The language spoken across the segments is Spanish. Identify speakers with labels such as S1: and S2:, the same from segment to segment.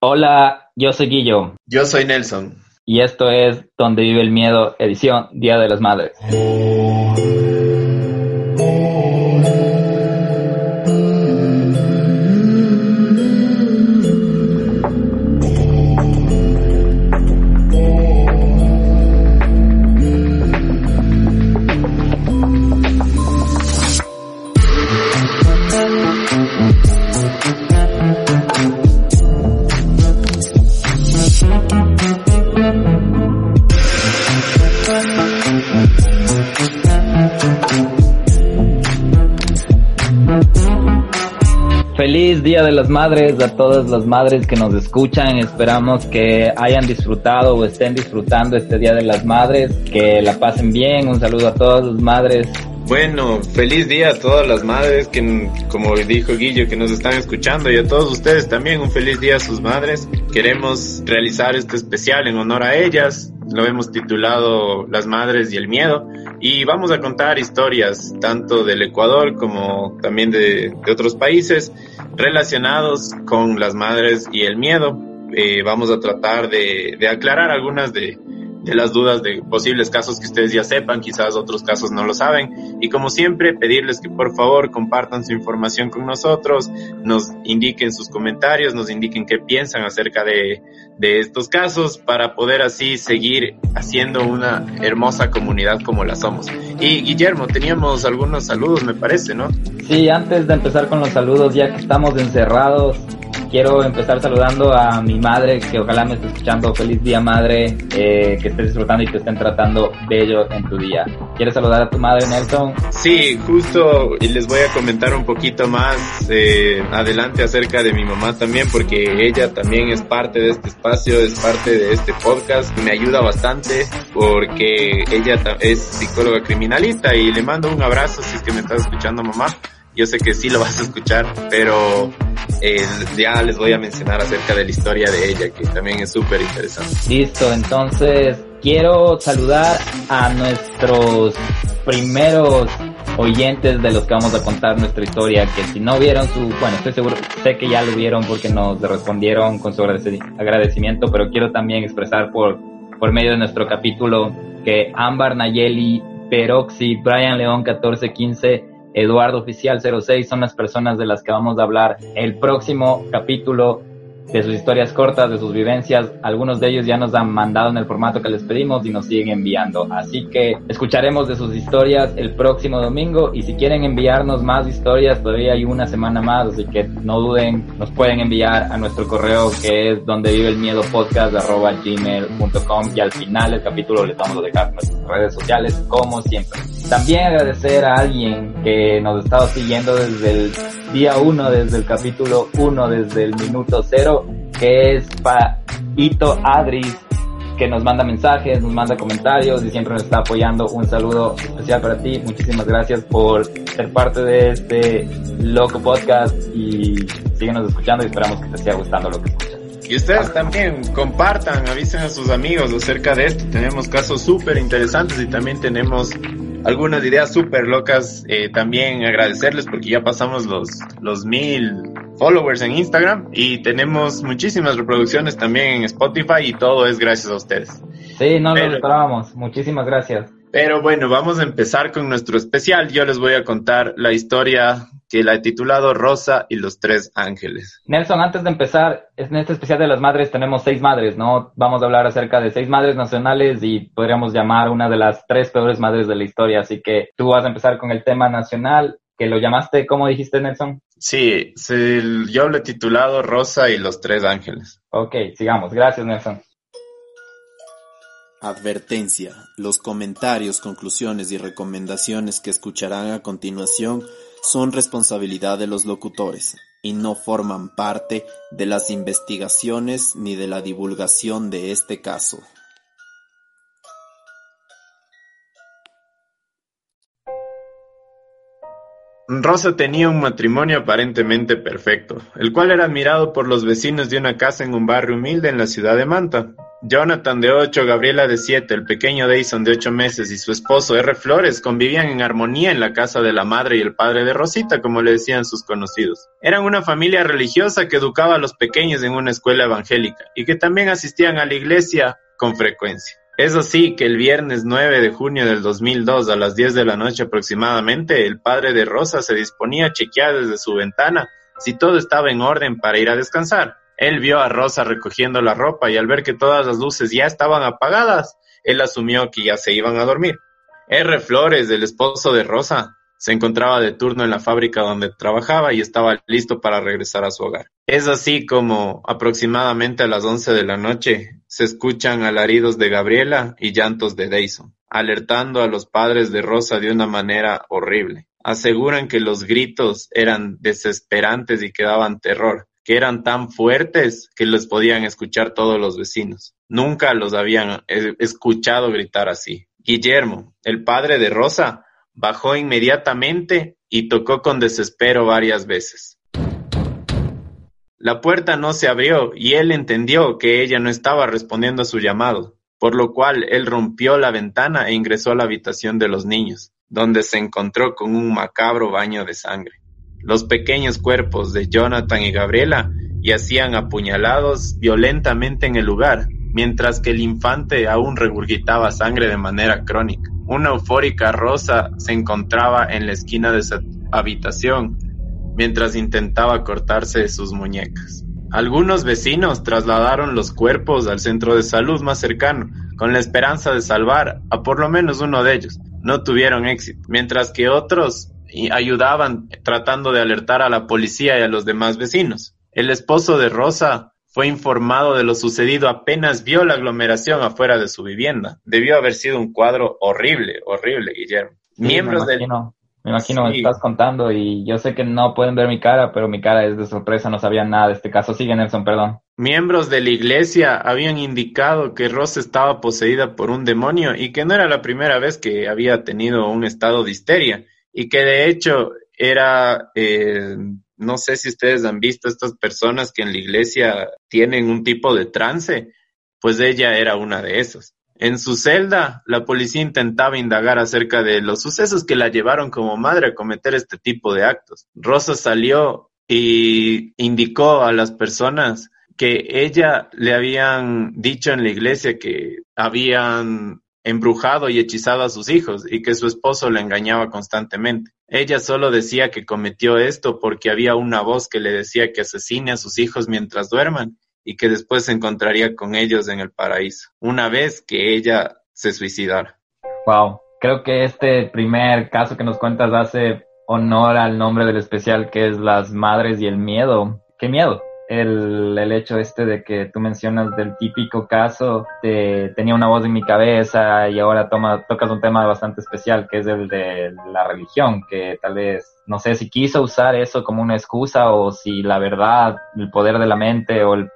S1: Hola, yo soy Guillo.
S2: Yo soy Nelson.
S1: Y esto es Donde vive el miedo, edición Día de las Madres. Día de las Madres a todas las madres que nos escuchan. Esperamos que hayan disfrutado o estén disfrutando este Día de las Madres, que la pasen bien. Un saludo a todas las madres.
S2: Bueno, feliz día a todas las madres que, como dijo Guillo, que nos están escuchando y a todos ustedes también un feliz día a sus madres. Queremos realizar este especial en honor a ellas. Lo hemos titulado Las Madres y el Miedo y vamos a contar historias tanto del Ecuador como también de, de otros países relacionados con las madres y el miedo. Eh, vamos a tratar de, de aclarar algunas de, de las dudas de posibles casos que ustedes ya sepan, quizás otros casos no lo saben. Y como siempre, pedirles que por favor compartan su información con nosotros, nos indiquen sus comentarios, nos indiquen qué piensan acerca de, de estos casos para poder así seguir haciendo una hermosa comunidad como la somos. Y Guillermo, teníamos algunos saludos, me parece, ¿no?
S1: Sí, antes de empezar con los saludos, ya que estamos encerrados, quiero empezar saludando a mi madre, que ojalá me esté escuchando. Feliz día, madre, eh, que estés disfrutando y que estén tratando bello en tu día. ¿Quieres saludar a tu madre, Nelson?
S2: Sí, justo y les voy a comentar un poquito más eh, adelante acerca de mi mamá también, porque ella también es parte de este espacio, es parte de este podcast. Me ayuda bastante porque ella es psicóloga criminalista y le mando un abrazo si es que me estás escuchando, mamá. Yo sé que sí lo vas a escuchar, pero eh, ya les voy a mencionar acerca de la historia de ella, que también es súper interesante.
S1: Listo, entonces quiero saludar a nuestros primeros oyentes de los que vamos a contar nuestra historia, que si no vieron su, bueno, estoy seguro, sé que ya lo vieron porque nos respondieron con su agradecimiento, pero quiero también expresar por, por medio de nuestro capítulo que Ámbar Nayeli, Peroxy, Brian León 1415, Eduardo Oficial 06 son las personas de las que vamos a hablar el próximo capítulo de sus historias cortas, de sus vivencias. Algunos de ellos ya nos han mandado en el formato que les pedimos y nos siguen enviando. Así que escucharemos de sus historias el próximo domingo y si quieren enviarnos más historias, todavía hay una semana más, así que no duden, nos pueden enviar a nuestro correo que es donde vive el miedo podcast gmail.com y al final del capítulo les vamos a dejar nuestras redes sociales como siempre. También agradecer a alguien que nos ha estado siguiendo desde el día 1, desde el capítulo 1, desde el minuto 0, que es Paito Adris, que nos manda mensajes, nos manda comentarios y siempre nos está apoyando. Un saludo especial para ti. Muchísimas gracias por ser parte de este loco podcast y síguenos escuchando y esperamos que te siga gustando lo que escuchas.
S2: Y ustedes también compartan, avisen a sus amigos acerca de esto. Tenemos casos súper interesantes y también tenemos algunas ideas súper locas. Eh, también agradecerles porque ya pasamos los, los mil followers en Instagram y tenemos muchísimas reproducciones también en Spotify y todo es gracias a ustedes.
S1: Sí, no lo esperábamos. Muchísimas gracias.
S2: Pero bueno, vamos a empezar con nuestro especial. Yo les voy a contar la historia que la he titulado Rosa y los tres ángeles.
S1: Nelson, antes de empezar, en este especial de las madres tenemos seis madres, ¿no? Vamos a hablar acerca de seis madres nacionales y podríamos llamar una de las tres peores madres de la historia. Así que tú vas a empezar con el tema nacional, que lo llamaste, ¿cómo dijiste, Nelson?
S2: Sí, yo lo he titulado Rosa y los tres ángeles.
S1: Ok, sigamos. Gracias, Nelson.
S3: Advertencia. Los comentarios, conclusiones y recomendaciones que escucharán a continuación son responsabilidad de los locutores y no forman parte de las investigaciones ni de la divulgación de este caso.
S2: Rosa tenía un matrimonio aparentemente perfecto, el cual era admirado por los vecinos de una casa en un barrio humilde en la ciudad de Manta. Jonathan de 8, Gabriela de 7, el pequeño Dayson de 8 meses y su esposo R. Flores convivían en armonía en la casa de la madre y el padre de Rosita, como le decían sus conocidos. Eran una familia religiosa que educaba a los pequeños en una escuela evangélica y que también asistían a la iglesia con frecuencia. Eso sí, que el viernes 9 de junio del 2002 a las 10 de la noche aproximadamente, el padre de Rosa se disponía a chequear desde su ventana si todo estaba en orden para ir a descansar. Él vio a Rosa recogiendo la ropa y al ver que todas las luces ya estaban apagadas, él asumió que ya se iban a dormir. R. Flores, el esposo de Rosa, se encontraba de turno en la fábrica donde trabajaba y estaba listo para regresar a su hogar. Es así como aproximadamente a las once de la noche se escuchan alaridos de Gabriela y llantos de Dayson, alertando a los padres de Rosa de una manera horrible. Aseguran que los gritos eran desesperantes y que daban terror, que eran tan fuertes que los podían escuchar todos los vecinos. Nunca los habían eh, escuchado gritar así. Guillermo, el padre de Rosa, bajó inmediatamente y tocó con desespero varias veces. La puerta no se abrió y él entendió que ella no estaba respondiendo a su llamado, por lo cual él rompió la ventana e ingresó a la habitación de los niños, donde se encontró con un macabro baño de sangre. Los pequeños cuerpos de Jonathan y Gabriela yacían apuñalados violentamente en el lugar, mientras que el infante aún regurgitaba sangre de manera crónica. Una eufórica Rosa se encontraba en la esquina de su habitación, mientras intentaba cortarse sus muñecas. Algunos vecinos trasladaron los cuerpos al centro de salud más cercano, con la esperanza de salvar a por lo menos uno de ellos. No tuvieron éxito, mientras que otros ayudaban tratando de alertar a la policía y a los demás vecinos. El esposo de Rosa fue informado de lo sucedido apenas vio la aglomeración afuera de su vivienda. Debió haber sido un cuadro horrible, horrible, Guillermo.
S1: Miembros del... Me imagino, me estás contando y yo sé que no pueden ver mi cara, pero mi cara es de sorpresa, no sabía nada de este caso. Sigue, Nelson, perdón.
S2: Miembros de la iglesia habían indicado que Rosa estaba poseída por un demonio y que no era la primera vez que había tenido un estado de histeria y que de hecho era, eh, no sé si ustedes han visto estas personas que en la iglesia tienen un tipo de trance, pues ella era una de esas. En su celda, la policía intentaba indagar acerca de los sucesos que la llevaron como madre a cometer este tipo de actos. Rosa salió y indicó a las personas que ella le habían dicho en la iglesia que habían embrujado y hechizado a sus hijos y que su esposo la engañaba constantemente. Ella solo decía que cometió esto porque había una voz que le decía que asesine a sus hijos mientras duerman y que después se encontraría con ellos en el paraíso, una vez que ella se suicidara.
S1: Wow, creo que este primer caso que nos cuentas hace honor al nombre del especial que es Las Madres y el Miedo. ¿Qué miedo? El, el, hecho este de que tú mencionas del típico caso de tenía una voz en mi cabeza y ahora toma, tocas un tema bastante especial que es el de la religión, que tal vez, no sé si quiso usar eso como una excusa o si la verdad, el poder de la mente o el,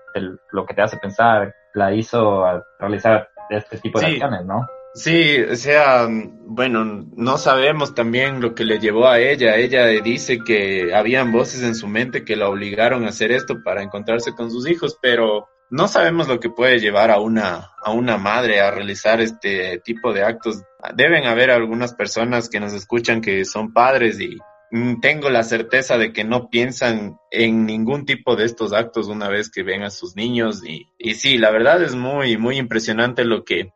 S1: lo que te hace pensar la hizo al realizar este tipo de acciones, ¿no?
S2: Sí, o sea, bueno, no sabemos también lo que le llevó a ella. Ella dice que habían voces en su mente que la obligaron a hacer esto para encontrarse con sus hijos, pero no sabemos lo que puede llevar a una, a una madre a realizar este tipo de actos. Deben haber algunas personas que nos escuchan que son padres y tengo la certeza de que no piensan en ningún tipo de estos actos una vez que ven a sus niños y, y sí, la verdad es muy, muy impresionante lo que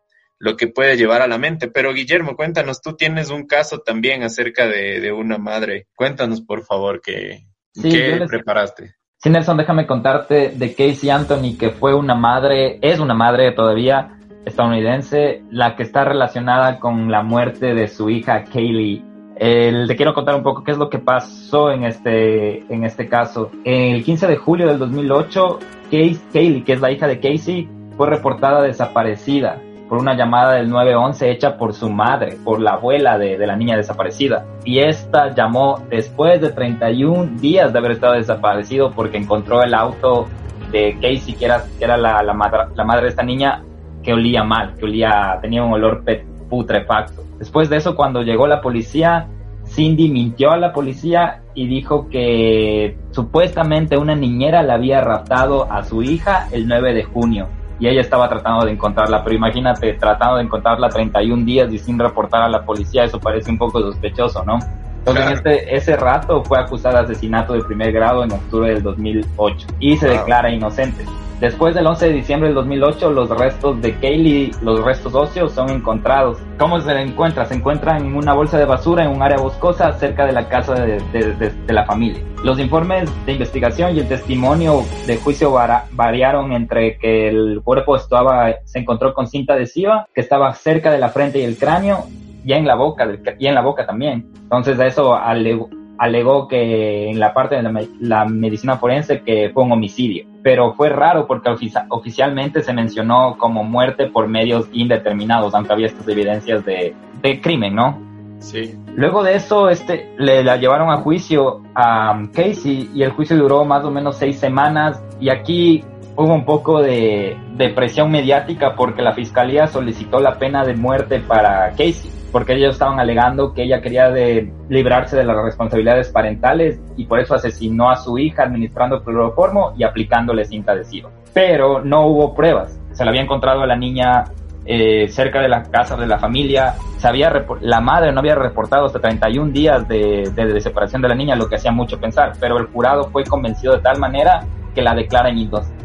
S2: lo que puede llevar a la mente. Pero Guillermo, cuéntanos, tú tienes un caso también acerca de, una madre. Cuéntanos, por favor, que, ¿qué preparaste?
S1: Sí, Nelson, déjame contarte de Casey Anthony, que fue una madre, es una madre todavía estadounidense, la que está relacionada con la muerte de su hija Kaylee. te quiero contar un poco qué es lo que pasó en este, en este caso. El 15 de julio del 2008, Kaylee, que es la hija de Casey, fue reportada desaparecida por una llamada del 911 hecha por su madre, por la abuela de, la niña desaparecida. Y esta llamó después de 31 días de haber estado desaparecido porque encontró el auto de Casey, que era, la, la, la madre de esta niña, que olía mal, que olía, tenía un olor putrefacto. Después de eso, cuando llegó la policía, Cindy mintió a la policía y dijo que supuestamente una niñera le había raptado a su hija el 9 de junio y ella estaba tratando de encontrarla, pero imagínate, tratando de encontrarla 31 días y sin reportar a la policía, eso parece un poco sospechoso, ¿no? En este, ese rato fue acusada de asesinato de primer grado en octubre del 2008 y se declara inocente. Después del 11 de diciembre del 2008, los restos de Kaylee, los restos óseos, son encontrados. ¿Cómo se encuentra? Se encuentran en una bolsa de basura en un área boscosa cerca de la casa de, de, la familia. Los informes de investigación y el testimonio de juicio variaron entre que el cuerpo estaba, se encontró con cinta adhesiva, que estaba cerca de la frente y el cráneo, y en la boca, y en la boca también. Entonces eso alegó, alegó que en la parte de la, medicina forense que fue un homicidio. Pero fue raro porque oficialmente se mencionó como muerte por medios indeterminados, aunque había estas evidencias de, de crimen, ¿no?
S2: Sí.
S1: Luego de eso, este, le la llevaron a juicio a Casey y el juicio duró más o menos seis semanas y aquí hubo un poco de, de presión mediática porque la fiscalía solicitó la pena de muerte para Casey porque ellos estaban alegando que ella quería de librarse de las responsabilidades parentales y por eso asesinó a su hija administrando cloroformo y aplicándole cinta adhesiva. Pero no hubo pruebas. Se la había encontrado a la niña eh, cerca de la casa de la familia. Se había la madre no había reportado hasta 31 días de, de separación de la niña, lo que hacía mucho pensar. Pero el jurado fue convencido de tal manera que la declaran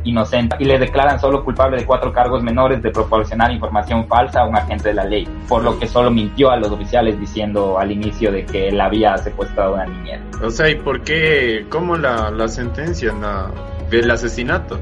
S1: inocente y le declaran solo culpable de cuatro cargos menores de proporcionar información falsa a un agente de la ley, por lo que solo mintió a los oficiales diciendo al inicio de que él había secuestrado a una niñera.
S2: O sea, ¿y por qué? ¿Cómo la, la sentencian del asesinato?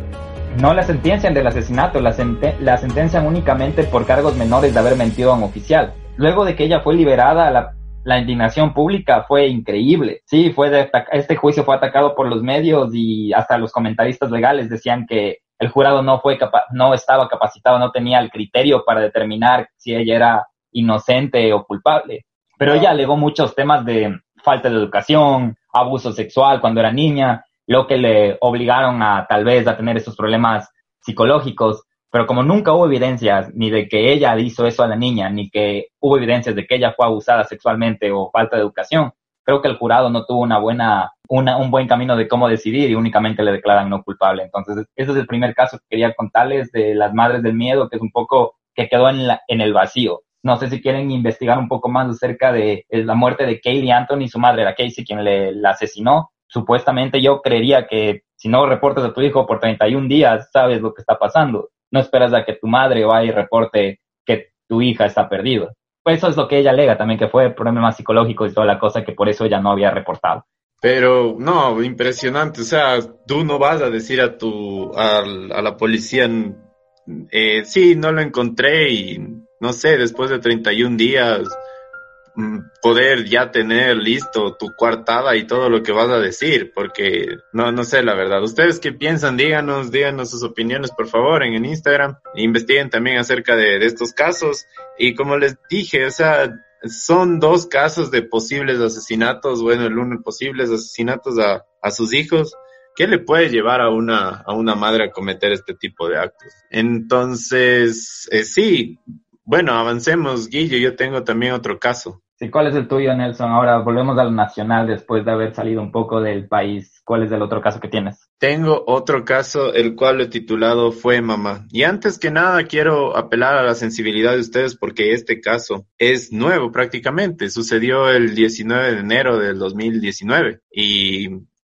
S1: No la sentencian del asesinato, la, la sentencian únicamente por cargos menores de haber mentido a un oficial. Luego de que ella fue liberada, la la indignación pública fue increíble. Sí, fue de, este juicio fue atacado por los medios y hasta los comentaristas legales decían que el jurado no fue no estaba capacitado, no tenía el criterio para determinar si ella era inocente o culpable. Pero ella alegó muchos temas de falta de educación, abuso sexual cuando era niña, lo que le obligaron a tal vez a tener esos problemas psicológicos. Pero como nunca hubo evidencias ni de que ella hizo eso a la niña, ni que hubo evidencias de que ella fue abusada sexualmente o falta de educación, creo que el jurado no tuvo una buena, una, un buen camino de cómo decidir y únicamente le declaran no culpable. Entonces, ese es el primer caso que quería contarles de las madres del miedo, que es un poco que quedó en, la, en el vacío. No sé si quieren investigar un poco más acerca de la muerte de Kaylee Anthony, su madre era Casey, quien le la asesinó. Supuestamente yo creería que si no reportas a tu hijo por 31 días, sabes lo que está pasando no esperas a que tu madre vaya y reporte que tu hija está perdida. Pues eso es lo que ella alega también, que fue problemas psicológicos y toda la cosa que por eso ella no había reportado.
S2: Pero no, impresionante. O sea, tú no vas a decir a tu, a, la policía, eh, sí, no lo encontré y no sé, después de 31 días poder ya tener listo tu coartada y todo lo que vas a decir, porque no, no sé la verdad. ¿Ustedes qué piensan? Díganos, díganos sus opiniones por favor en el Instagram. Investiguen también acerca de, estos casos. Y como les dije, o sea, son dos casos de posibles asesinatos, bueno, el uno posibles asesinatos a, a sus hijos. ¿Qué le puede llevar a una, a una madre a cometer este tipo de actos? Entonces, eh, sí, bueno, avancemos, Guillo. Yo tengo también otro caso.
S1: Sí, ¿cuál es el tuyo, Nelson? Ahora volvemos al nacional después de haber salido un poco del país. ¿Cuál es el otro caso que tienes?
S2: Tengo otro caso, el cual he titulado Fue Mamá. Y antes que nada quiero apelar a la sensibilidad de ustedes porque este caso es nuevo prácticamente. Sucedió el 19 de enero del 2019. Y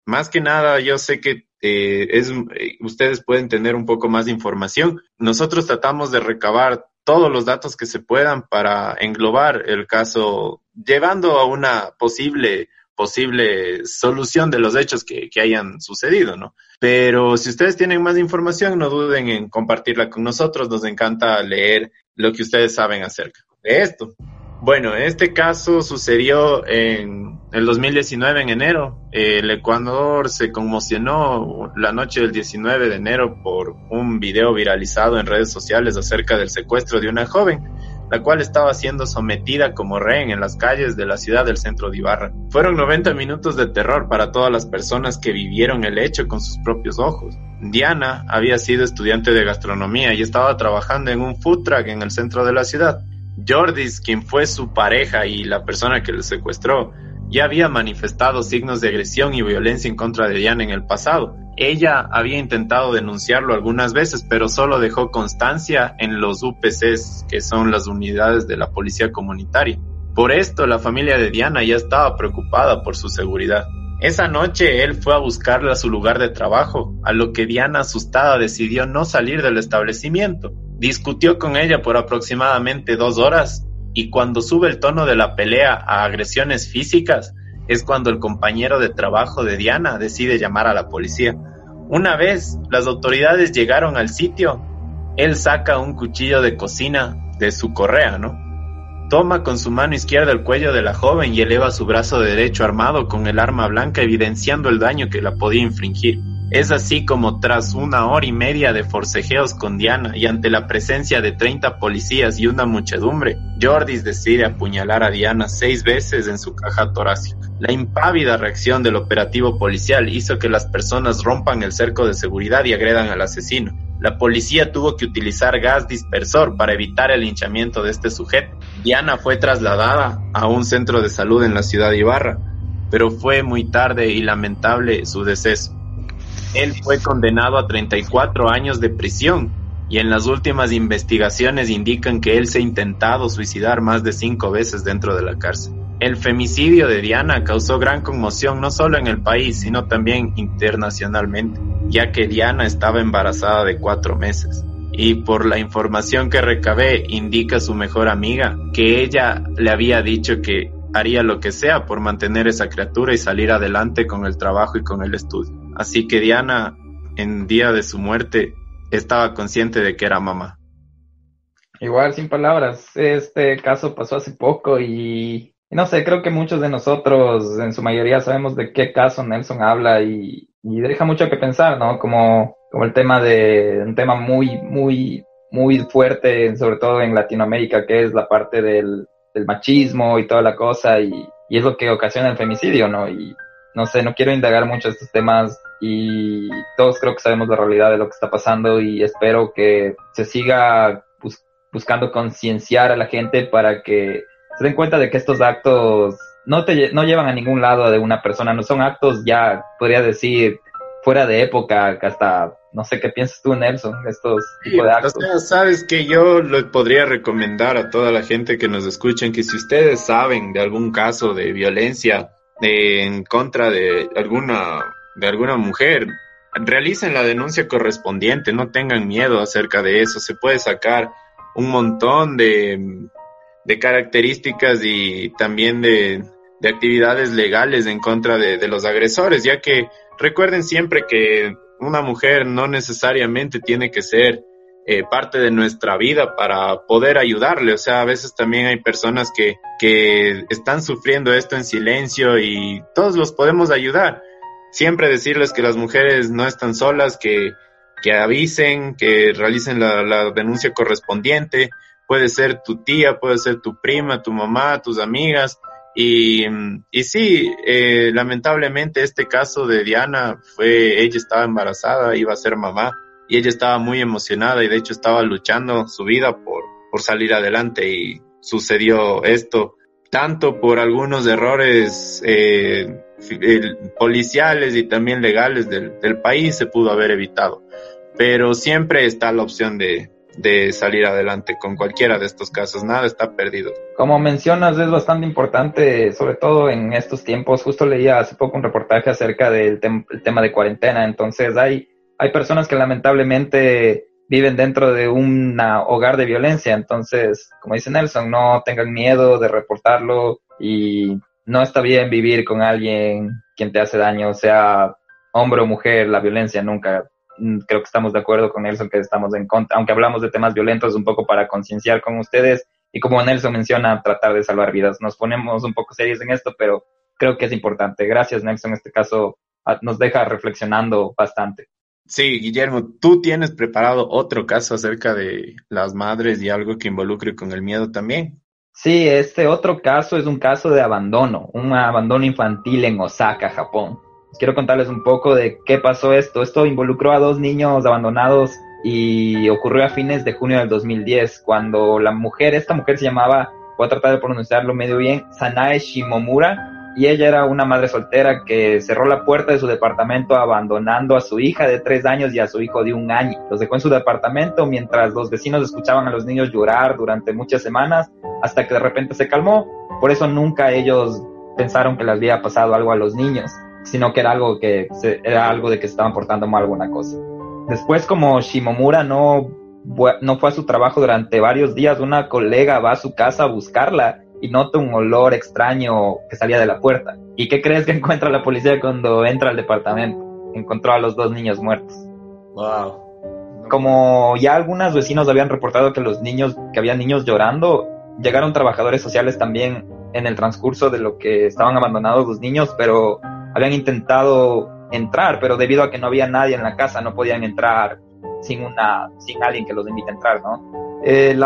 S2: más que nada yo sé que eh, es, eh, ustedes pueden tener un poco más de información. Nosotros tratamos de recabar todos los datos que se puedan para englobar el caso, llevando a una posible posible solución de los hechos que, que, hayan sucedido, ¿no? Pero si ustedes tienen más información, no duden en compartirla con nosotros. Nos encanta leer lo que ustedes saben acerca de esto. Bueno, este caso sucedió en el 2019, en enero. El Ecuador se conmocionó la noche del 19 de enero por un video viralizado en redes sociales acerca del secuestro de una joven, la cual estaba siendo sometida como rehén en las calles de la ciudad del centro de Ibarra. Fueron 90 minutos de terror para todas las personas que vivieron el hecho con sus propios ojos. Diana había sido estudiante de gastronomía y estaba trabajando en un food truck en el centro de la ciudad. Jordis, quien fue su pareja y la persona que le secuestró, ya había manifestado signos de agresión y violencia en contra de Diana en el pasado. ella había intentado denunciarlo algunas veces, pero solo dejó constancia en los UPCs, que son las unidades de la policía comunitaria. Por esto, la familia de Diana ya estaba preocupada por su seguridad. Esa noche él fue a buscarla a su lugar de trabajo, a lo que Diana asustada decidió no salir del establecimiento. Discutió con ella por aproximadamente dos horas y cuando sube el tono de la pelea a agresiones físicas es cuando el compañero de trabajo de Diana decide llamar a la policía. Una vez las autoridades llegaron al sitio, él saca un cuchillo de cocina de su correa, ¿no? Toma con su mano izquierda el cuello de la joven y eleva su brazo derecho armado con el arma blanca evidenciando el daño que la podía infligir. Es así como tras una hora y media de forcejeos con Diana y ante la presencia de 30 policías y una muchedumbre, Jordis decide apuñalar a Diana seis veces en su caja torácica. La impávida reacción del operativo policial hizo que las personas rompan el cerco de seguridad y agredan al asesino. La policía tuvo que utilizar gas dispersor para evitar el linchamiento de este sujeto. Diana fue trasladada a un centro de salud en la ciudad de Ibarra, pero fue muy tarde y lamentable su deceso. Él fue condenado a 34 años de prisión y en las últimas investigaciones indican que él se ha intentado suicidar más de cinco veces dentro de la cárcel. El femicidio de Diana causó gran conmoción no solo en el país, sino también internacionalmente, ya que Diana estaba embarazada de cuatro meses. Y por la información que recabé, indica su mejor amiga que ella le había dicho que haría lo que sea por mantener esa criatura y salir adelante con el trabajo y con el estudio. Así que Diana, en día de su muerte, estaba consciente de que era mamá.
S1: Igual, sin palabras, este caso pasó hace poco y no sé, creo que muchos de nosotros, en su mayoría, sabemos de qué caso Nelson habla y, deja mucho que pensar, ¿no? Como, como el tema de, un tema muy, muy, muy fuerte, sobre todo en Latinoamérica, que es la parte del, machismo y toda la cosa, y, es lo que ocasiona el femicidio, ¿no? Y no sé, no quiero indagar mucho estos temas y todos creo que sabemos la realidad de lo que está pasando y espero que se siga buscando concienciar a la gente para que se den cuenta de que estos actos no te no llevan a ningún lado de una persona, no son actos ya, podría decir, fuera de época, hasta, no sé qué piensas tú, Nelson, estos tipos de actos.
S2: sabes que yo le podría recomendar a toda la gente que nos escuchen que si ustedes saben de algún caso de violencia en contra de alguna, de alguna mujer, realicen la denuncia correspondiente, no tengan miedo acerca de eso, se puede sacar un montón de de características y también de, actividades legales en contra de, los agresores, ya que recuerden siempre que una mujer no necesariamente tiene que ser eh, parte de nuestra vida para poder ayudarle. O sea, a veces también hay personas que, que están sufriendo esto en silencio y todos los podemos ayudar. Siempre decirles que las mujeres no están solas, que, que avisen, que realicen la, la denuncia correspondiente, puede ser tu tía, puede ser tu prima, tu mamá, tus amigas. Y, y sí, eh, lamentablemente este caso de Diana fue, ella estaba embarazada, iba a ser mamá y ella estaba muy emocionada y de hecho estaba luchando su vida por, por salir adelante y sucedió esto, tanto por algunos errores eh, policiales y también legales del, del país se pudo haber evitado. Pero siempre está la opción de, de salir adelante con cualquiera de estos casos. Nada está perdido.
S1: Como mencionas, es bastante importante, sobre todo en estos tiempos. Justo leía hace poco un reportaje acerca del tema de cuarentena. Entonces, hay, hay personas que lamentablemente viven dentro de un hogar de violencia. Entonces, como dice Nelson, no tengan miedo de reportarlo y no está bien vivir con alguien quien te hace daño, sea hombre o mujer, la violencia nunca Mm, creo que estamos de acuerdo con Nelson que estamos en contra, aunque hablamos de temas violentos, un poco para concienciar con ustedes y como Nelson menciona, tratar de salvar vidas. Nos ponemos un poco serios en esto, pero creo que es importante. Gracias, Nelson. En este caso nos deja reflexionando bastante.
S2: Sí, Guillermo, tú tienes preparado otro caso acerca de las madres y algo que involucre con el miedo también.
S1: Sí, este otro caso es un caso de abandono, un abandono infantil en Osaka, Japón quiero contarles un poco de qué pasó esto. Esto involucró a dos niños abandonados y ocurrió a fines de junio del 2010, cuando la mujer, esta mujer se llamaba, voy a tratar de pronunciarlo medio bien, Sanae Shimomura, y ella era una madre soltera que cerró la puerta de su departamento abandonando a su hija de tres años y a su hijo de un año. Los dejó en su departamento mientras los vecinos escuchaban a los niños llorar durante muchas semanas hasta que de repente se calmó. Por eso nunca ellos pensaron que les había pasado algo a los niños, sino que era algo que era algo de que se estaban portando mal alguna cosa. Después, como Shimomura no, no fue a su trabajo durante varios días, una colega va a su casa a buscarla y nota un olor extraño que salía de la puerta. ¿Y qué crees que encuentra la policía cuando entra al departamento? Encontró a los dos niños muertos.
S2: Wow.
S1: Como ya algunos vecinos habían reportado que los niños, que había niños llorando, llegaron trabajadores sociales también en el transcurso de lo que estaban abandonados los niños, pero habían intentado entrar, pero debido a que no había nadie en la casa, no podían entrar sin una, sin alguien que los invite a entrar, ¿no? El,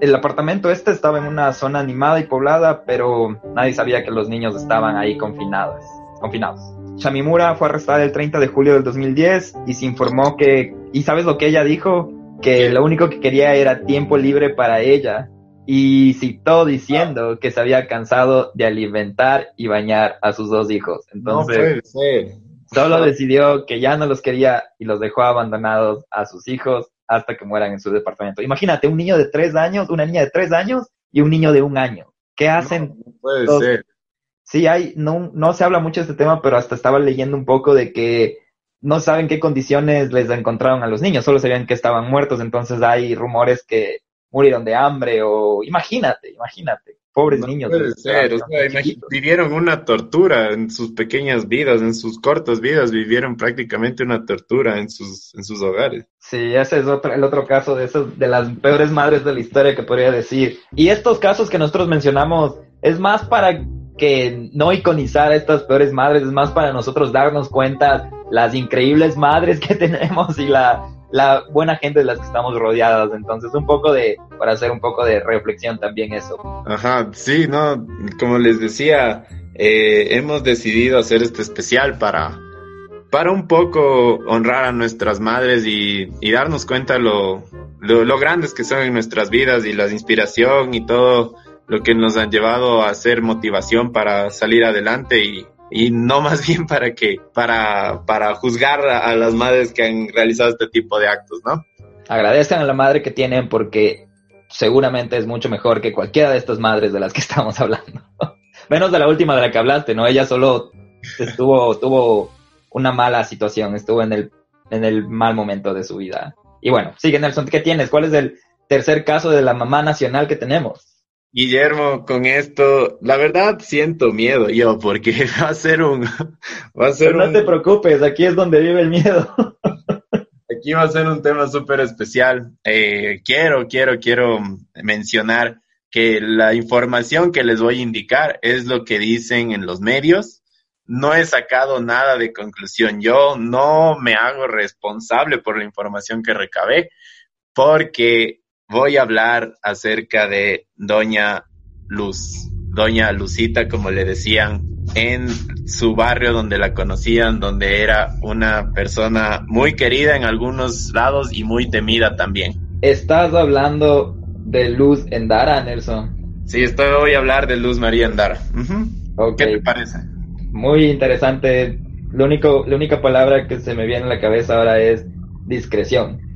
S1: el apartamento este estaba en una zona animada y poblada, pero nadie sabía que los niños estaban ahí confinados. confinados. Shamimura fue arrestada el 30 de julio del 2010 y se informó que, ¿y sabes lo que ella dijo? Que lo único que quería era tiempo libre para ella. Y citó diciendo que se había cansado de alimentar y bañar a sus dos hijos. Entonces, solo decidió que ya no los quería y los dejó abandonados a sus hijos hasta que mueran en su departamento. Imagínate, un niño de tres años, una niña de tres años y un niño de un año. ¿Qué hacen?
S2: No, puede ser.
S1: Sí, hay, no, no se habla mucho de este tema, pero hasta estaba leyendo un poco de que no saben qué condiciones les encontraron a los niños, solo sabían que estaban muertos, entonces hay rumores que murieron de hambre o imagínate, imagínate pobres niños.
S2: Puede ser, o sea, vivieron una tortura en sus pequeñas vidas, en sus cortas vidas, vivieron prácticamente una tortura en sus, en sus hogares.
S1: Sí, ese es otro, el otro caso de esos, de las peores madres de la historia que podría decir. Y estos casos que nosotros mencionamos es más para que no iconizar a estas peores madres, es más para nosotros darnos cuenta las increíbles madres que tenemos y la la buena gente de las que estamos rodeadas. Entonces, un poco de, para hacer un poco de reflexión también eso.
S2: Ajá, sí, no, como les decía, eh, hemos decidido hacer este especial para, para un poco honrar a nuestras madres y, darnos cuenta lo, lo, lo, grandes que son en nuestras vidas y la inspiración y todo lo que nos han llevado a hacer motivación para salir adelante y, y no más bien para que, para, para juzgar a, las madres que han realizado este tipo de actos, ¿no?
S1: Agradezcan a la madre que tienen porque seguramente es mucho mejor que cualquiera de estas madres de las que estamos hablando. Menos de la última de la que hablaste, ¿no? Ella solo estuvo, tuvo una mala situación, estuvo en el, en el mal momento de su vida. Y bueno, sigue Nelson, ¿qué tienes? ¿Cuál es el tercer caso de la mamá nacional que tenemos?
S2: Guillermo, con esto, la verdad siento miedo yo, porque va a ser un... Va a ser
S1: no te preocupes, aquí es donde vive el miedo.
S2: Aquí va a ser un tema súper especial. Eh, quiero, quiero, quiero mencionar que la información que les voy a indicar es lo que dicen en los medios. No he sacado nada de conclusión. Yo no me hago responsable por la información que recabé, porque voy a hablar acerca de Doña Luz, Doña Lucita, como le decían, en su barrio donde la conocían, donde era una persona muy querida en algunos lados y muy temida también.
S1: Estás hablando de Luz Endara, Nelson.
S2: Sí, estoy, voy a hablar de Luz María Endara. ¿Qué te parece?
S1: Muy interesante. Lo único, la única palabra que se me viene a la cabeza ahora es discreción.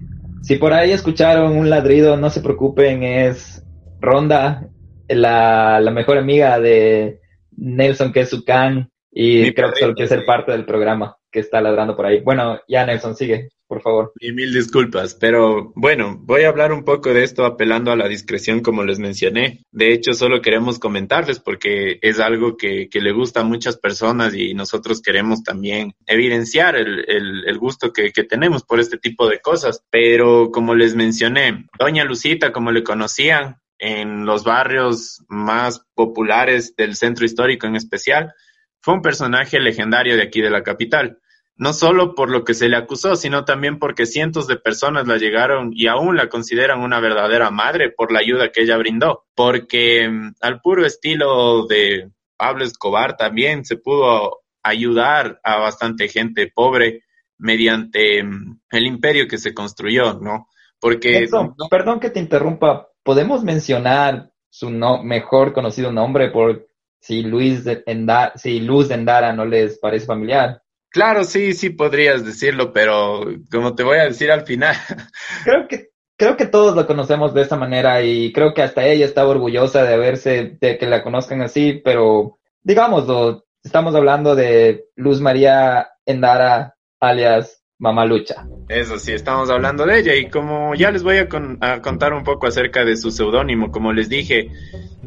S1: Si por ahí escucharon un ladrido, no se preocupen, es Ronda, la, mejor amiga de Nelson, que es su can, y creo que solo quiere ser parte del programa que está ladrando por ahí. Bueno, ya Nelson, sigue por favor.
S2: Y mil disculpas, pero bueno, voy a hablar un poco de esto apelando a la discreción como les mencioné. De hecho, solo queremos comentarles porque es algo que, que le gusta a muchas personas y nosotros queremos también evidenciar el, el, el gusto que, que tenemos por este tipo de cosas. Pero como les mencioné, Doña Lucita, como le conocían, en los barrios más populares del centro histórico en especial, fue un personaje legendario de aquí de la capital no solo por lo que se le acusó, sino también porque cientos de personas la llegaron y aún la consideran una verdadera madre por la ayuda que ella brindó, porque mm, al puro estilo de Pablo Escobar también se pudo ayudar a bastante gente pobre mediante mm, el imperio que se construyó, ¿no? Porque...
S1: Perdón que te interrumpa, ¿podemos mencionar su no, mejor conocido nombre por si Luis Endara, si Luz Endara no les parece familiar.
S2: Claro, sí, sí podrías decirlo, pero como te voy a decir al final.
S1: Creo que creo que todos la conocemos de esa manera y creo que hasta ella estaba orgullosa de haberse, de que la conozcan así, pero digámoslo, estamos hablando de Luz María Endara, alias Mamalucha.
S2: Eso sí, estamos hablando de ella y como ya les voy a, contar un poco acerca de su seudónimo, como les dije,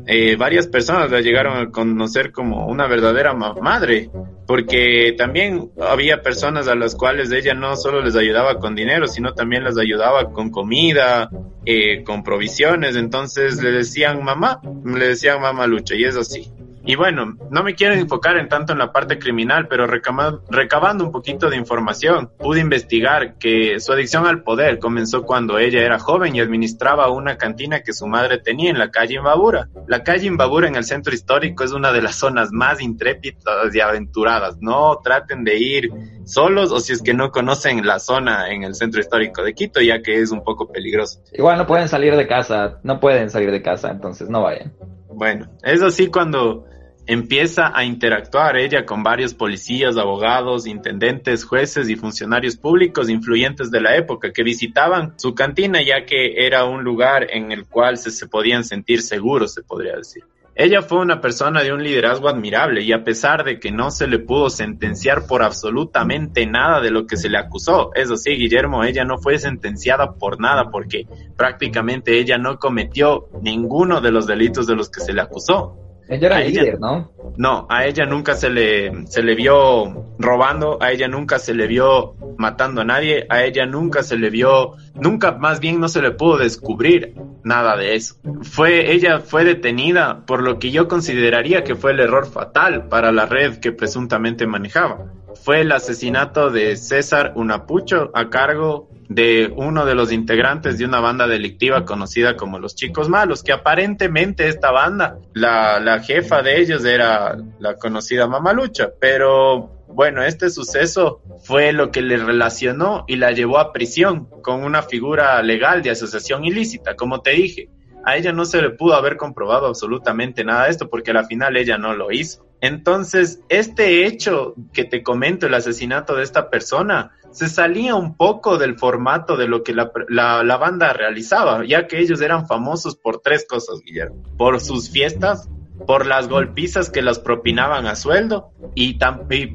S2: eh, varias personas la llegaron a conocer como una verdadera madre, porque también había personas a las cuales ella no solo les ayudaba con dinero, sino también les ayudaba con comida, eh, con provisiones, entonces le decían mamá, le decían mamá lucha, y es así. Y bueno, no me quiero enfocar en tanto en la parte criminal, pero recabando un poquito de información, pude investigar que su adicción al poder comenzó cuando ella era joven y administraba una cantina que su madre tenía en la calle Imbabura. La calle Imbabura en el centro histórico es una de las zonas más intrépidas y aventuradas. No traten de ir solos o si es que no conocen la zona en el centro histórico de Quito, ya que es un poco peligroso.
S1: Igual no pueden salir de casa, no pueden salir de casa, entonces no vayan.
S2: Bueno, es así cuando empieza a interactuar ella con varios policías, abogados, intendentes, jueces y funcionarios públicos influyentes de la época que visitaban su cantina ya que era un lugar en el cual se, se podían sentir seguros, se podría decir. Ella fue una persona de un liderazgo admirable y a pesar de que no se le pudo sentenciar por absolutamente nada de lo que se le acusó, eso sí, Guillermo, ella no fue sentenciada por nada porque prácticamente ella no cometió ninguno de los delitos de los que se le acusó.
S1: Ella era líder, ¿no?
S2: No, a ella nunca se le, se le vio robando, a ella nunca se le vio matando a nadie, a ella nunca se le vio, nunca más bien no se le pudo descubrir nada de eso. Fue, ella fue detenida por lo que yo consideraría que fue el error fatal para la red que presuntamente manejaba. Fue el asesinato de César Unapucho a cargo de uno de los integrantes de una banda delictiva conocida como los Chicos Malos, que aparentemente esta banda, la, la jefa de ellos era la conocida Mamalucha, pero bueno, este suceso fue lo que le relacionó y la llevó a prisión con una figura legal de asociación ilícita, como te dije. A ella no se le pudo haber comprobado absolutamente nada de esto porque al final ella no lo hizo. Entonces, este hecho que te comento, el asesinato de esta persona, se salía un poco del formato de lo que la, la, banda realizaba, ya que ellos eran famosos por tres cosas, Guillermo. Por sus fiestas, por las golpizas que los propinaban a sueldo, y,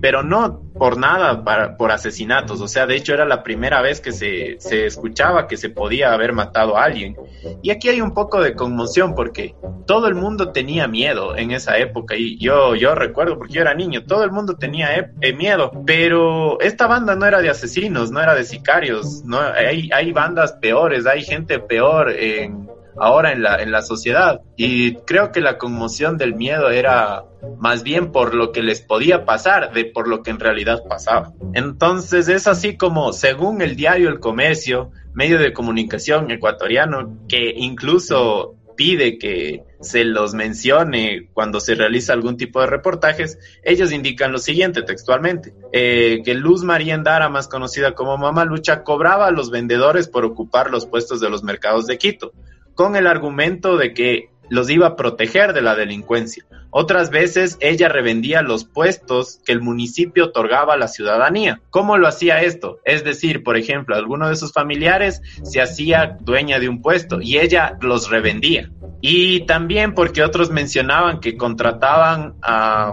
S2: pero no por nada para, por asesinatos. O sea, de hecho era la primera vez que se, se escuchaba que se podía haber matado a alguien. Y aquí hay un poco de conmoción porque todo el mundo tenía miedo en esa época. Y yo, yo recuerdo, porque yo era niño, todo el mundo tenía eh, miedo. Pero esta banda no era de asesinos, no era de sicarios. No, hay, hay bandas peores, hay gente peor en ahora en la, en la sociedad. Y creo que la conmoción del miedo era más bien por lo que les podía pasar de por lo que en realidad pasaba. Entonces es así como, según el diario El Comercio, medio de comunicación ecuatoriano, que incluso pide que se los mencione cuando se realiza algún tipo de reportajes, ellos indican lo siguiente textualmente, eh, que Luz María Endara, más conocida como Mama Lucha, cobraba a los vendedores por ocupar los puestos de los mercados de Quito, con el argumento de que los iba a proteger de la delincuencia. Otras veces ella revendía los puestos que el municipio otorgaba a la ciudadanía. ¿Cómo lo hacía esto? Es decir, por ejemplo, alguno de sus familiares se hacía dueña de un puesto y ella los revendía. Y también porque otros mencionaban que contrataban a,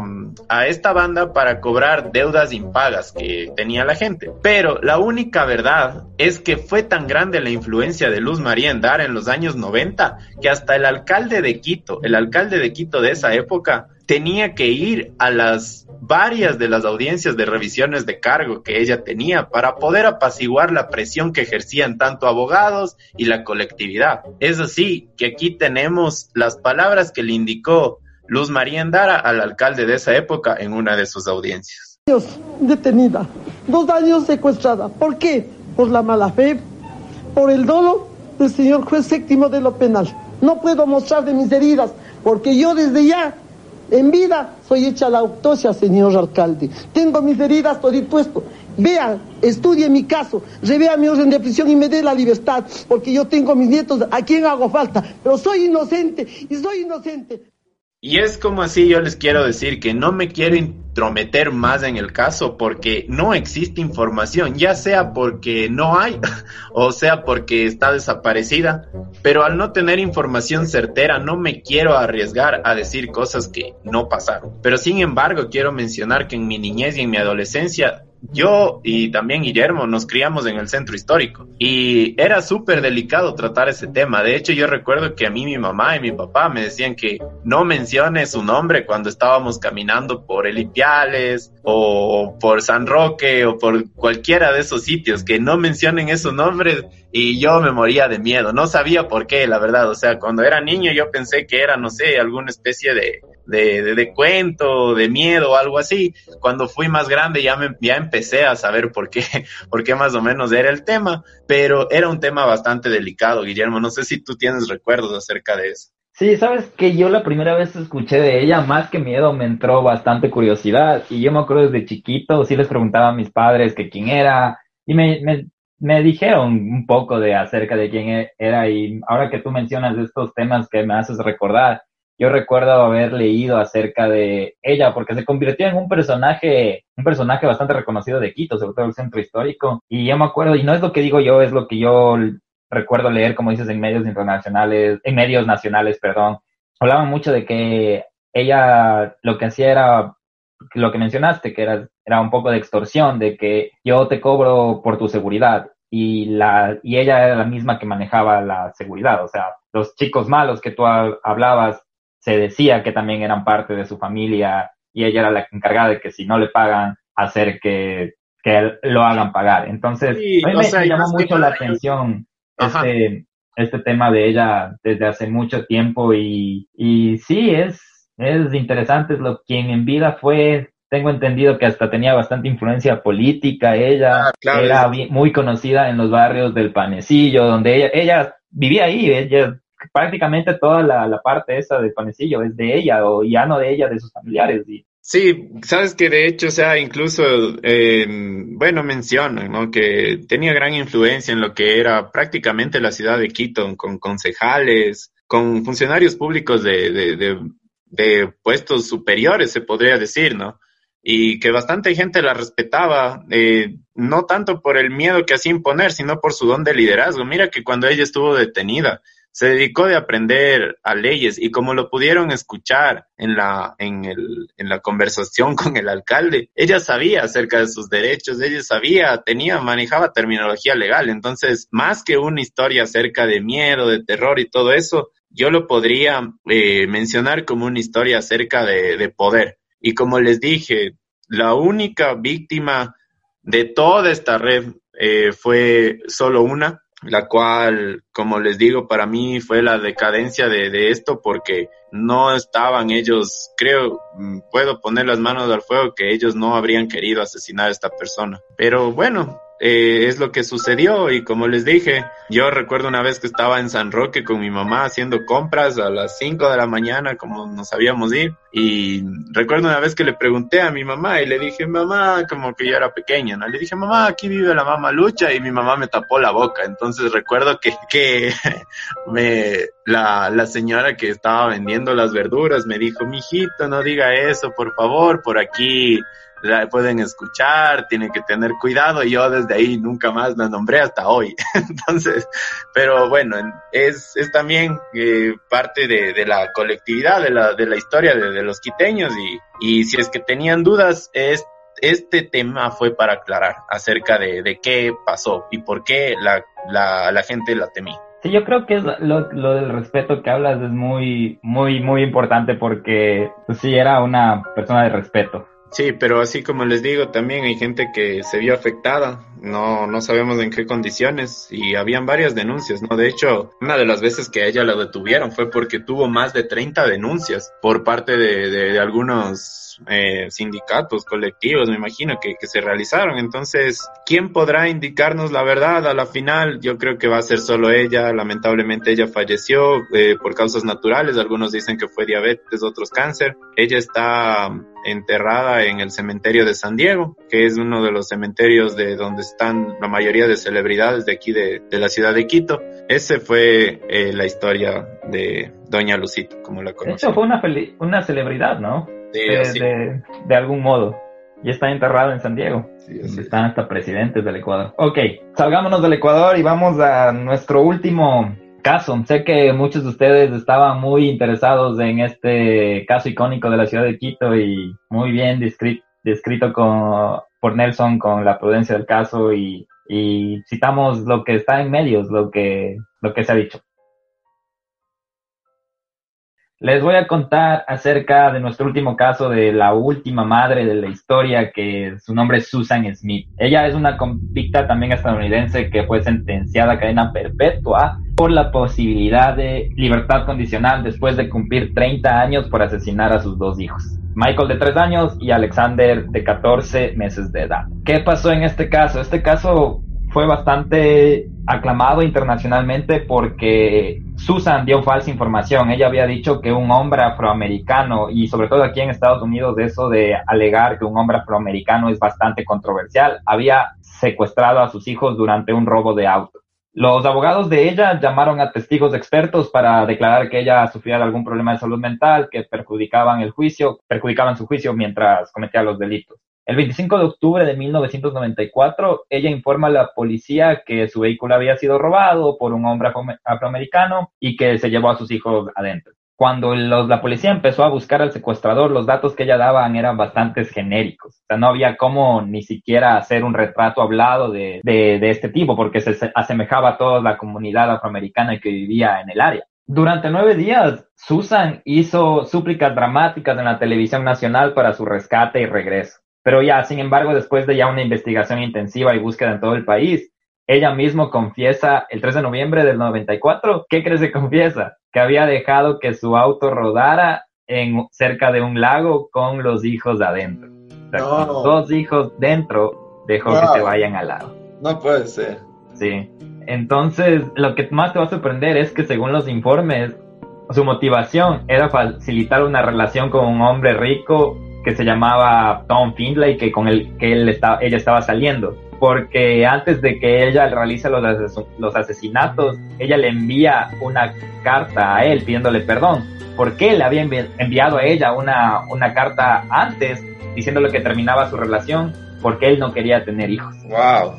S2: esta banda para cobrar deudas impagas que tenía la gente. Pero la única verdad es que fue tan grande la influencia de Luz María Endara en los años 90 que hasta el alcalde de Quito, el alcalde de Quito de esa época, tenía que ir a las varias de las audiencias de revisiones de cargo que ella tenía para poder apaciguar la presión que ejercían tanto abogados y la colectividad. Es así que aquí tenemos las palabras que le indicó Luz María Endara al alcalde de esa época en una de sus audiencias.
S4: Detenida, dos años secuestrada. ¿Por qué? Por la mala fe, por el dolo del señor juez séptimo de lo penal. No puedo mostrar de mis heridas, porque yo desde ya en vida soy hecha la autopsia, señor alcalde. Tengo mis heridas, estoy dispuesto. Vea, estudie mi caso, revea mi orden de prisión y me dé la libertad, porque yo tengo mis nietos, a quien hago falta, pero soy inocente y soy inocente.
S2: Y es como así, yo les quiero decir que no me quiero intrometer más en el caso porque no existe información, ya sea porque no hay o sea porque está desaparecida, pero al no tener información certera no me quiero arriesgar a decir cosas que no pasaron. Pero sin embargo quiero mencionar que en mi niñez y en mi adolescencia yo y también Guillermo nos criamos en el centro histórico y era súper delicado tratar ese tema. De hecho, yo recuerdo que a mí mi mamá y mi papá me decían que no mencione su nombre cuando estábamos caminando por Elipiales o por San Roque o por cualquiera de esos sitios, que no mencionen esos nombres y yo me moría de miedo. No sabía por qué, la verdad. O sea, cuando era niño yo pensé que era, no sé, alguna especie de, de, de, cuento, de miedo algo así. Cuando fui más grande ya, me, ya empecé a saber por qué, por qué más o menos era el tema, pero era un tema bastante delicado, Guillermo. No sé si tú tienes recuerdos acerca de eso.
S1: Sí, sabes que yo la primera vez escuché de ella, más que miedo, me entró bastante curiosidad. Y yo me acuerdo desde chiquito, sí les preguntaba a mis padres que quién era, y me, me, me dijeron un poco de acerca de quién e, era. Y ahora que tú mencionas estos temas que me haces recordar, yo recuerdo haber leído acerca de ella porque se convirtió en un personaje, un personaje bastante reconocido de Quito, sobre todo el centro histórico. Y yo me acuerdo, y no es lo que digo yo, es lo que yo recuerdo leer, como dices, en medios internacionales, en medios nacionales, perdón. Hablaban mucho de que ella lo que hacía era lo que mencionaste, que era, era un poco de extorsión, de que yo te cobro por tu seguridad y la y ella era la misma que manejaba la seguridad, o sea, los chicos malos que tú hablabas se decía que también eran parte de su familia y ella era la encargada de que si no le pagan, hacer que, que lo hagan pagar. Entonces, a mí me, llama mucho la atención este, este tema de ella desde hace mucho tiempo y, y sí, es, es interesante, es lo quien en vida fue tengo entendido que hasta tenía bastante influencia política, ella ah, era muy conocida en los barrios del Panecillo, donde ella, ella vivía ahí, ella prácticamente toda la, parte esa del panecillo es de ella, o ya no de ella, de sus familiares.
S2: Sí, sabes que de hecho, o sea, incluso, eh, bueno, mencionan, ¿no? Que tenía gran influencia en lo que era prácticamente la ciudad de Quito, con concejales, con funcionarios públicos de, de, de, puestos superiores, se podría decir, ¿no? y que bastante gente la respetaba, eh, no tanto por el miedo que hacía imponer, sino por su don de liderazgo. Mira que cuando ella estuvo detenida, se dedicó de aprender a leyes y como lo pudieron escuchar en la, en, el, en la conversación con el alcalde, ella sabía acerca de sus derechos, ella sabía, tenía, manejaba terminología legal. Entonces, más que una historia acerca de miedo, de terror y todo eso, yo lo podría eh, mencionar como una historia acerca de, de poder. Y como les dije, la única víctima de toda esta red eh, fue solo una, la cual, como les digo, para mí fue la decadencia de, de, esto porque no estaban ellos, creo, mm, puedo poner las manos al fuego que ellos no habrían querido asesinar a esta persona. Pero bueno, eh, es lo que sucedió y como les dije, yo recuerdo una vez que estaba en San Roque con mi mamá haciendo compras a las 5 de la mañana como nos sabíamos ir y recuerdo una vez que le pregunté a mi mamá y le dije, mamá, como que yo era pequeña, ¿no? Le dije, mamá, aquí vive la mamá Lucha y mi mamá me tapó la boca, entonces recuerdo que, que me, la, la señora que estaba vendiendo las verduras me dijo, mijito, no diga eso, por favor, por aquí la pueden escuchar, tienen que tener cuidado y yo desde ahí nunca más la nombré hasta hoy. Entonces, pero bueno, es, es también eh, parte de, de, la colectividad, de la, de la historia de, de los quiteños y, y, si es que tenían dudas, es, este tema fue para aclarar acerca de, de qué pasó y por qué la, la, la gente la temía.
S1: Sí, yo creo que lo, lo, del respeto que hablas es muy, muy, muy importante porque pues, sí era una persona de respeto.
S2: Sí, pero así como les digo, también hay gente que se vio afectada, no, no sabemos en qué condiciones y habían varias denuncias, ¿no? De hecho, una de las veces que a ella la detuvieron fue porque tuvo más de 30 denuncias por parte de, de, algunos eh, sindicatos, colectivos, me imagino, que, que, se realizaron. Entonces, ¿quién podrá indicarnos la verdad a la final? Yo creo que va a ser solo ella. Lamentablemente ella falleció eh, por causas naturales. Algunos dicen que fue diabetes, otros cáncer. Ella está enterrada en el cementerio de San Diego, que es uno de los cementerios de donde están la mayoría de celebridades de aquí de, de la ciudad de Quito. Ese fue eh, la historia de, Doña Lucita, como la
S1: De
S2: conocí.
S1: hecho, fue una, una celebridad, ¿no?
S2: Sí,
S1: de, de- de algún modo. Y está enterrado en San Diego.
S2: sí.
S1: Están hasta presidentes del Ecuador. Ok, salgámonos del Ecuador y vamos a nuestro último caso. Sé que muchos de ustedes estaban muy interesados en este caso icónico de la ciudad de Quito y muy bien descri- descrito con, por Nelson con la prudencia del caso y, citamos lo que está en medios, lo que, lo que se ha dicho. Les voy a contar acerca de nuestro último caso de la última madre de la historia, que su nombre es Susan Smith. Ella es una convicta también estadounidense que fue sentenciada a cadena perpetua por la posibilidad de libertad condicional después de cumplir 30 años por asesinar a sus dos hijos. Michael de 3 años y Alexander de 14 meses de edad. ¿Qué pasó en este caso? Este caso fue bastante aclamado internacionalmente porque Susan dio falsa información. Ella había dicho que un hombre afroamericano, y sobre todo aquí en Estados Unidos, eso de alegar que un hombre afroamericano es bastante controversial, había secuestrado a sus hijos durante un robo de auto. Los abogados de ella llamaron a testigos expertos para declarar que ella sufría de algún problema de salud mental que perjudicaban el juicio, perjudicaban su juicio mientras cometía los delitos. El 25 de octubre de 1994, ella informa a la policía que su vehículo había sido robado por un hombre afro- afroamericano y que se llevó a sus hijos adentro. Cuando la policía empezó a buscar al secuestrador, los datos que ella daban eran bastante genéricos. O sea, no había cómo ni siquiera hacer un retrato hablado de, este tipo, porque se se asemejaba a toda la comunidad afroamericana que vivía en el área. Durante nueve días, Susan hizo súplicas dramáticas en la televisión nacional para su rescate y regreso. Pero ya, sin embargo, después de ya una investigación intensiva y búsqueda en todo el país, ella mismo confiesa el 3 de noviembre del 94, ¿qué crees que confiesa? Que había dejado que su auto rodara en cerca de un lago con los hijos adentro. O sea, con dos hijos dentro, dejó que se vayan al lago.
S2: No puede ser.
S1: Sí. Entonces, lo que más te va a sorprender es que según los informes, su motivación era facilitar una relación con un hombre rico que se llamaba Tom Findlay, que con el que él estaba, ella estaba saliendo. Porque antes de que ella realice los, ases- los asesinatos, ella le envía una carta a él pidiéndole perdón. Porque él había envi- enviado a ella una, una carta antes diciéndole que terminaba su relación porque él no quería tener hijos.
S2: Wow.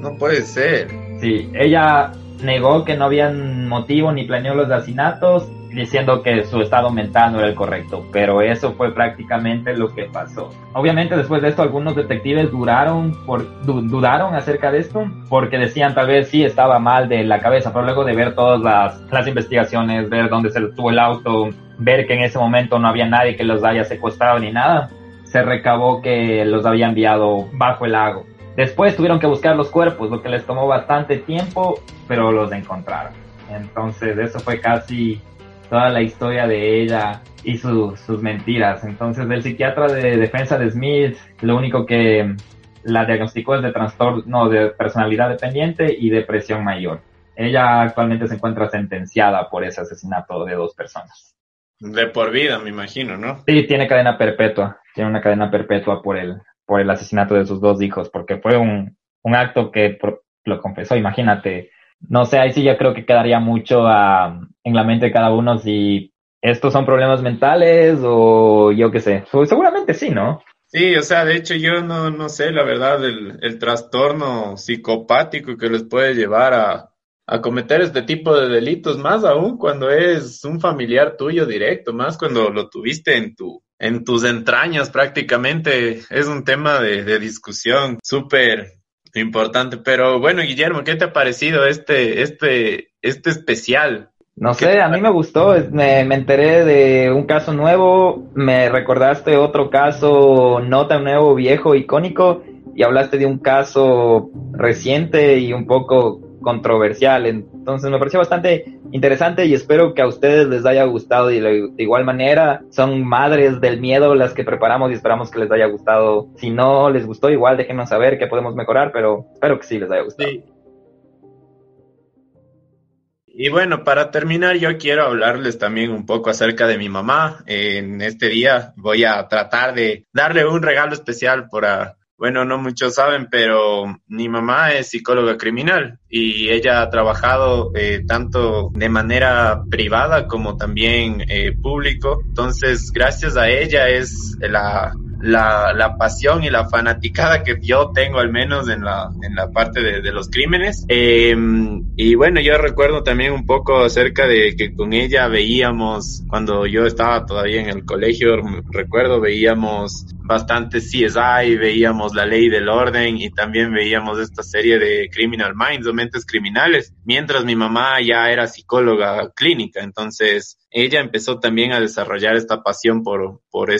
S2: No puede ser.
S1: Sí, ella negó que no había motivo ni planeó los asesinatos, diciendo que su estado mental no era el correcto, pero eso fue prácticamente lo que pasó. Obviamente después de esto algunos detectives duraron por, du- dudaron acerca de esto, porque decían tal vez sí estaba mal de la cabeza, pero luego de ver todas las, las investigaciones, ver dónde se tuvo el auto, ver que en ese momento no había nadie que los haya secuestrado ni nada, se recabó que los había enviado bajo el lago. Después tuvieron que buscar los cuerpos, lo que les tomó bastante tiempo, pero los encontraron. Entonces eso fue casi toda la historia de ella y su- sus mentiras. Entonces el psiquiatra de defensa de Smith, lo único que la diagnosticó es de trastorno de personalidad dependiente y depresión mayor. Ella actualmente se encuentra sentenciada por ese asesinato de dos personas.
S2: De por vida, me imagino, ¿no?
S1: Sí, tiene cadena perpetua. Tiene una cadena perpetua por el, por el asesinato de sus dos hijos, porque fue un, un acto que lo confesó, imagínate. No sé, ahí sí yo creo que quedaría mucho ah, en la mente de cada uno si estos son problemas mentales o yo qué sé. Seguramente sí, ¿no?
S2: Sí, o sea, de hecho yo no, no sé, la verdad, el, el trastorno psicopático que les puede llevar a, a cometer este tipo de delitos, más aún cuando es un familiar tuyo directo, más cuando lo tuviste en tu, en tus entrañas prácticamente, es un tema de, de discusión súper importante. Pero bueno, Guillermo, ¿qué te ha parecido este, este, este especial?
S1: No
S2: ¿Qué
S1: sé, a mí me gustó, me, me enteré de un caso nuevo, me recordaste otro caso no tan nuevo, viejo, icónico, y hablaste de un caso reciente y un poco controversial. Entonces me pareció bastante interesante y espero que a ustedes les haya gustado y de igual manera son madres del miedo las que preparamos y esperamos que les haya gustado. Si no les gustó, igual déjenos saber qué podemos mejorar, pero espero que sí les haya gustado.
S2: Y bueno, para terminar, yo quiero hablarles también un poco acerca de mi mamá. En este día voy a tratar de darle un regalo especial para, bueno, no muchos saben, pero mi mamá es psicóloga criminal y ella ha trabajado eh, tanto de manera privada como también eh, público. Entonces, gracias a ella es la la, la, pasión y la fanaticada que yo tengo al menos en la, en la parte de, los crímenes. Eh, y bueno, yo recuerdo también un poco acerca de que con ella veíamos, cuando yo estaba todavía en el colegio, recuerdo veíamos bastante CSI, veíamos la ley del orden y también veíamos esta serie de Criminal Minds o mentes criminales, mientras mi mamá ya era psicóloga clínica, entonces ella empezó también a desarrollar esta pasión por, por,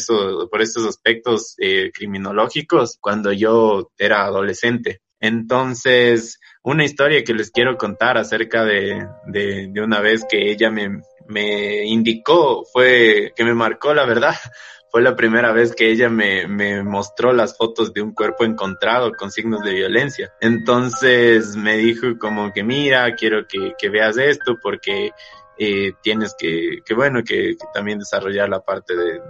S2: por aspectos eh, criminológicos cuando yo era adolescente. Entonces, una historia que les quiero contar acerca de, de, de una vez que ella me, me indicó, fue que me marcó la verdad, fue la primera vez que ella me, me, mostró las fotos de un cuerpo encontrado con signos de violencia. Entonces me dijo como que mira, quiero que, que veas esto porque eh, tienes que, que bueno, que, que, también desarrollar la parte de,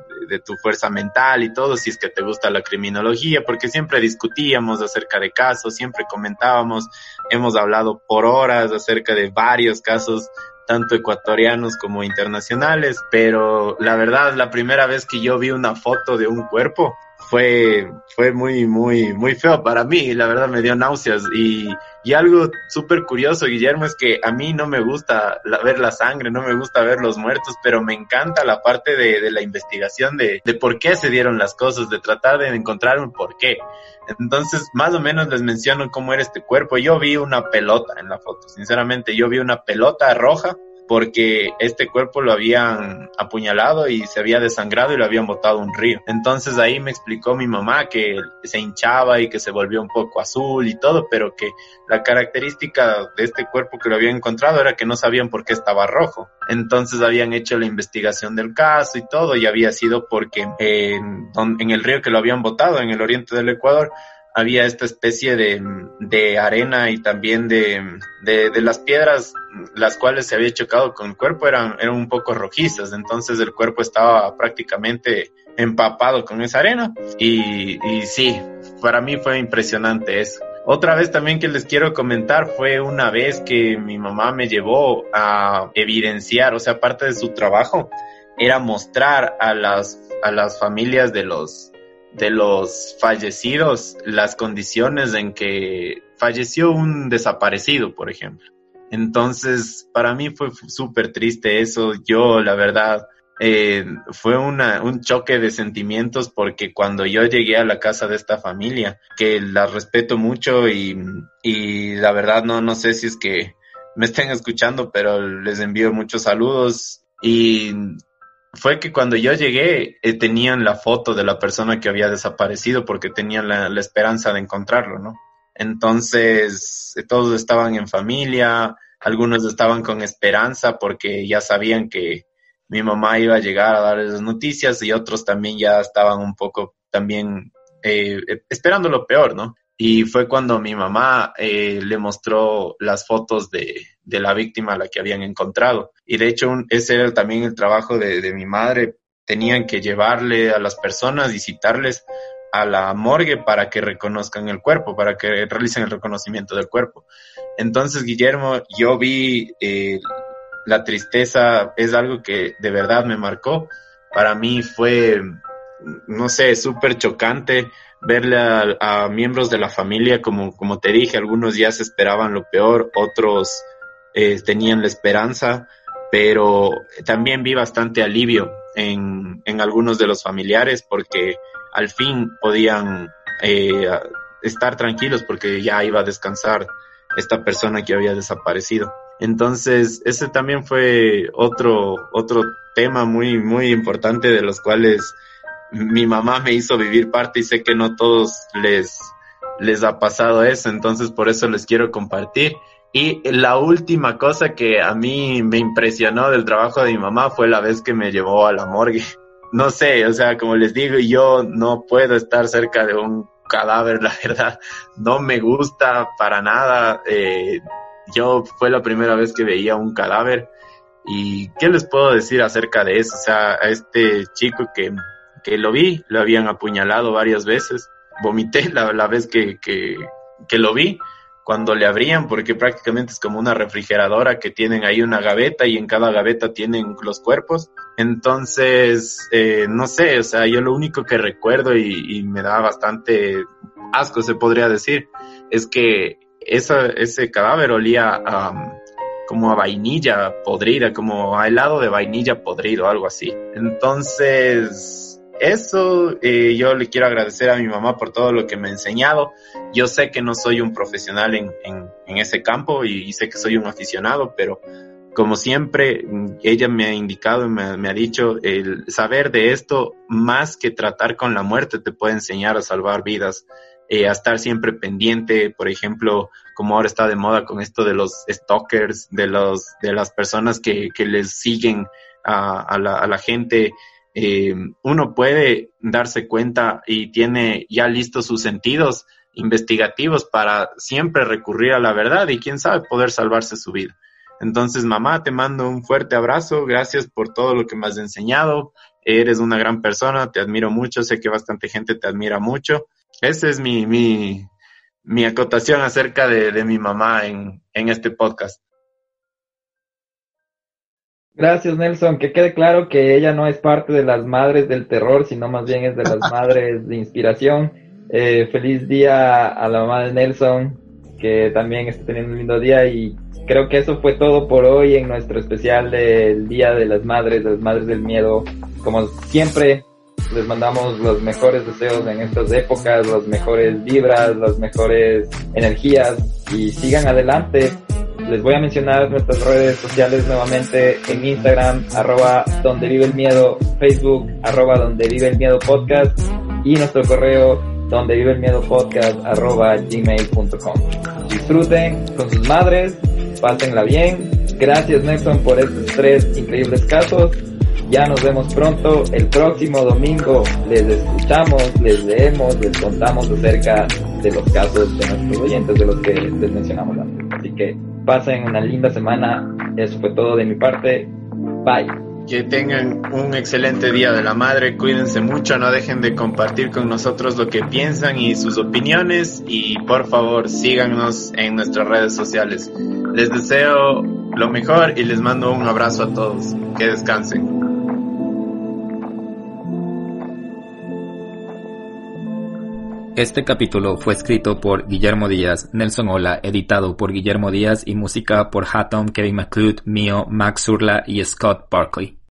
S2: tu fuerza mental y todo, si es que te gusta la criminología, porque siempre discutíamos acerca de casos, siempre comentábamos, hemos hablado por horas acerca de varios casos tanto ecuatorianos como internacionales, pero la verdad, la primera vez que yo vi una foto de un cuerpo fue, fue muy, muy, muy feo para mí, la verdad me dio náuseas y, y algo súper curioso, Guillermo, es que a mí no me gusta la, ver la sangre, no me gusta ver los muertos, pero me encanta la parte de, de la investigación de, de por qué se dieron las cosas, de tratar de encontrar un por qué. Entonces, más o menos les menciono cómo era este cuerpo. Yo vi una pelota en la foto, sinceramente, yo vi una pelota roja porque este cuerpo lo habían apuñalado y se había desangrado y lo habían botado un río. Entonces ahí me explicó mi mamá que se hinchaba y que se volvió un poco azul y todo, pero que la característica de este cuerpo que lo habían encontrado era que no sabían por qué estaba rojo. Entonces habían hecho la investigación del caso y todo y había sido porque en el río que lo habían botado en el oriente del Ecuador había esta especie de, de arena y también de, de, las piedras las cuales se había chocado con el cuerpo eran, eran un poco rojizas, entonces el cuerpo estaba prácticamente empapado con esa arena y, y sí, para mí fue impresionante eso. Otra vez también que les quiero comentar fue una vez que mi mamá me llevó a evidenciar, o sea, parte de su trabajo era mostrar a las, a las familias de los, de los fallecidos las condiciones en que falleció un desaparecido, por ejemplo. Entonces, para mí fue súper triste eso. Yo, la verdad, eh, fue una, un choque de sentimientos porque cuando yo llegué a la casa de esta familia, que la respeto mucho y, y la verdad no, no sé si es que me estén escuchando, pero les envío muchos saludos y fue que cuando yo llegué eh, tenían la foto de la persona que había desaparecido porque tenían la, esperanza de encontrarlo, ¿no? Entonces, eh, todos estaban en familia, algunos estaban con esperanza porque ya sabían que mi mamá iba a llegar a darles noticias y otros también ya estaban un poco también eh, esperando lo peor, ¿no? Y fue cuando mi mamá le mostró las fotos de, de, la víctima a la que habían encontrado. Y de hecho, ese era también el trabajo de, mi madre. Tenían que llevarle a las personas y citarles a la morgue para que reconozcan el cuerpo, para que realicen el reconocimiento del cuerpo. Entonces, Guillermo, yo vi eh, la tristeza, es algo que de verdad me marcó. Para mí fue, no sé, súper chocante verle a, a, miembros de la familia, como, como te dije, algunos ya se esperaban lo peor, otros eh, tenían la esperanza, pero también vi bastante alivio en, en algunos de los familiares porque al fin podían eh, estar tranquilos porque ya iba a descansar esta persona que había desaparecido. Entonces, ese también fue otro, otro tema muy, muy importante de los cuales mi mamá me hizo vivir parte y sé que no todos les, les ha pasado eso, entonces por eso les quiero compartir. Y la última cosa que a mí me impresionó del trabajo de mi mamá fue la vez que me llevó a la morgue. No sé, o sea, como les digo, yo no puedo estar cerca de un cadáver, la verdad, no me gusta para nada. Eh, yo fue la primera vez que veía un cadáver y ¿qué les puedo decir acerca de eso? O sea, a este chico que que lo vi, lo habían apuñalado varias veces vomité la, la vez que, que, que lo vi cuando le abrían, porque prácticamente es como una refrigeradora que tienen ahí una gaveta y en cada gaveta tienen los cuerpos. Entonces, eh, no sé, o sea, yo lo único que recuerdo y, me da bastante asco, se podría decir, es que esa, ese cadáver olía um, como a vainilla podrida, como a helado de vainilla podrido, algo así. Entonces, eso eh, yo le quiero agradecer a mi mamá por todo lo que me ha enseñado. Yo sé que no soy un profesional en, en, ese campo y, sé que soy un aficionado, pero como siempre, ella me ha indicado, me, me ha dicho, el saber de esto, más que tratar con la muerte, te puede enseñar a salvar vidas. Eh, a estar siempre pendiente, por ejemplo, como ahora está de moda con esto de los stalkers, de los, de las personas que, que les siguen a la gente, eh, uno puede darse cuenta y tiene ya listos sus sentidos investigativos para siempre recurrir a la verdad y quién sabe poder salvarse su vida. Entonces, mamá, te mando un fuerte abrazo, gracias por todo lo que me has enseñado, eres una gran persona, te admiro mucho, sé que bastante gente te admira mucho. Esa es mi, mi, mi acotación acerca de, de mi mamá en, en este podcast.
S1: Gracias, Nelson. Que quede claro que ella no es parte de las madres del terror, sino más bien es de las madres de inspiración. Eh, feliz día a la mamá de Nelson, que también está teniendo un lindo día. Y creo que eso fue todo por hoy en nuestro especial del Día de las Madres, de las Madres del Miedo. Como siempre, les mandamos los mejores deseos en estas épocas, las mejores vibras, las mejores energías y sigan adelante les voy a mencionar nuestras redes sociales nuevamente en Instagram, arroba donde vive el miedo, Facebook, arroba donde vive el miedo podcast y nuestro correo donde vive el miedo podcast arroba gmail.com. Disfruten con sus madres, pásenla bien. Gracias Nelson por estos tres increíbles casos. Ya nos vemos pronto el próximo domingo. Les escuchamos, les leemos, les contamos acerca de los casos de nuestros oyentes de los que les mencionamos antes. Así que pasen una linda semana. Eso fue todo de mi parte. Bye.
S2: Que tengan un excelente día de la madre, cuídense mucho, no dejen de compartir con nosotros lo que piensan y sus opiniones y por favor síganos en nuestras redes sociales. Les deseo lo mejor y les mando un abrazo a todos. Que descansen.
S5: Este capítulo fue escrito por Guillermo Díaz, Nelson Ola, editado por Guillermo Díaz y música por Hatom, Kevin McLeod, Mio, Max Surla y Scott Barkley.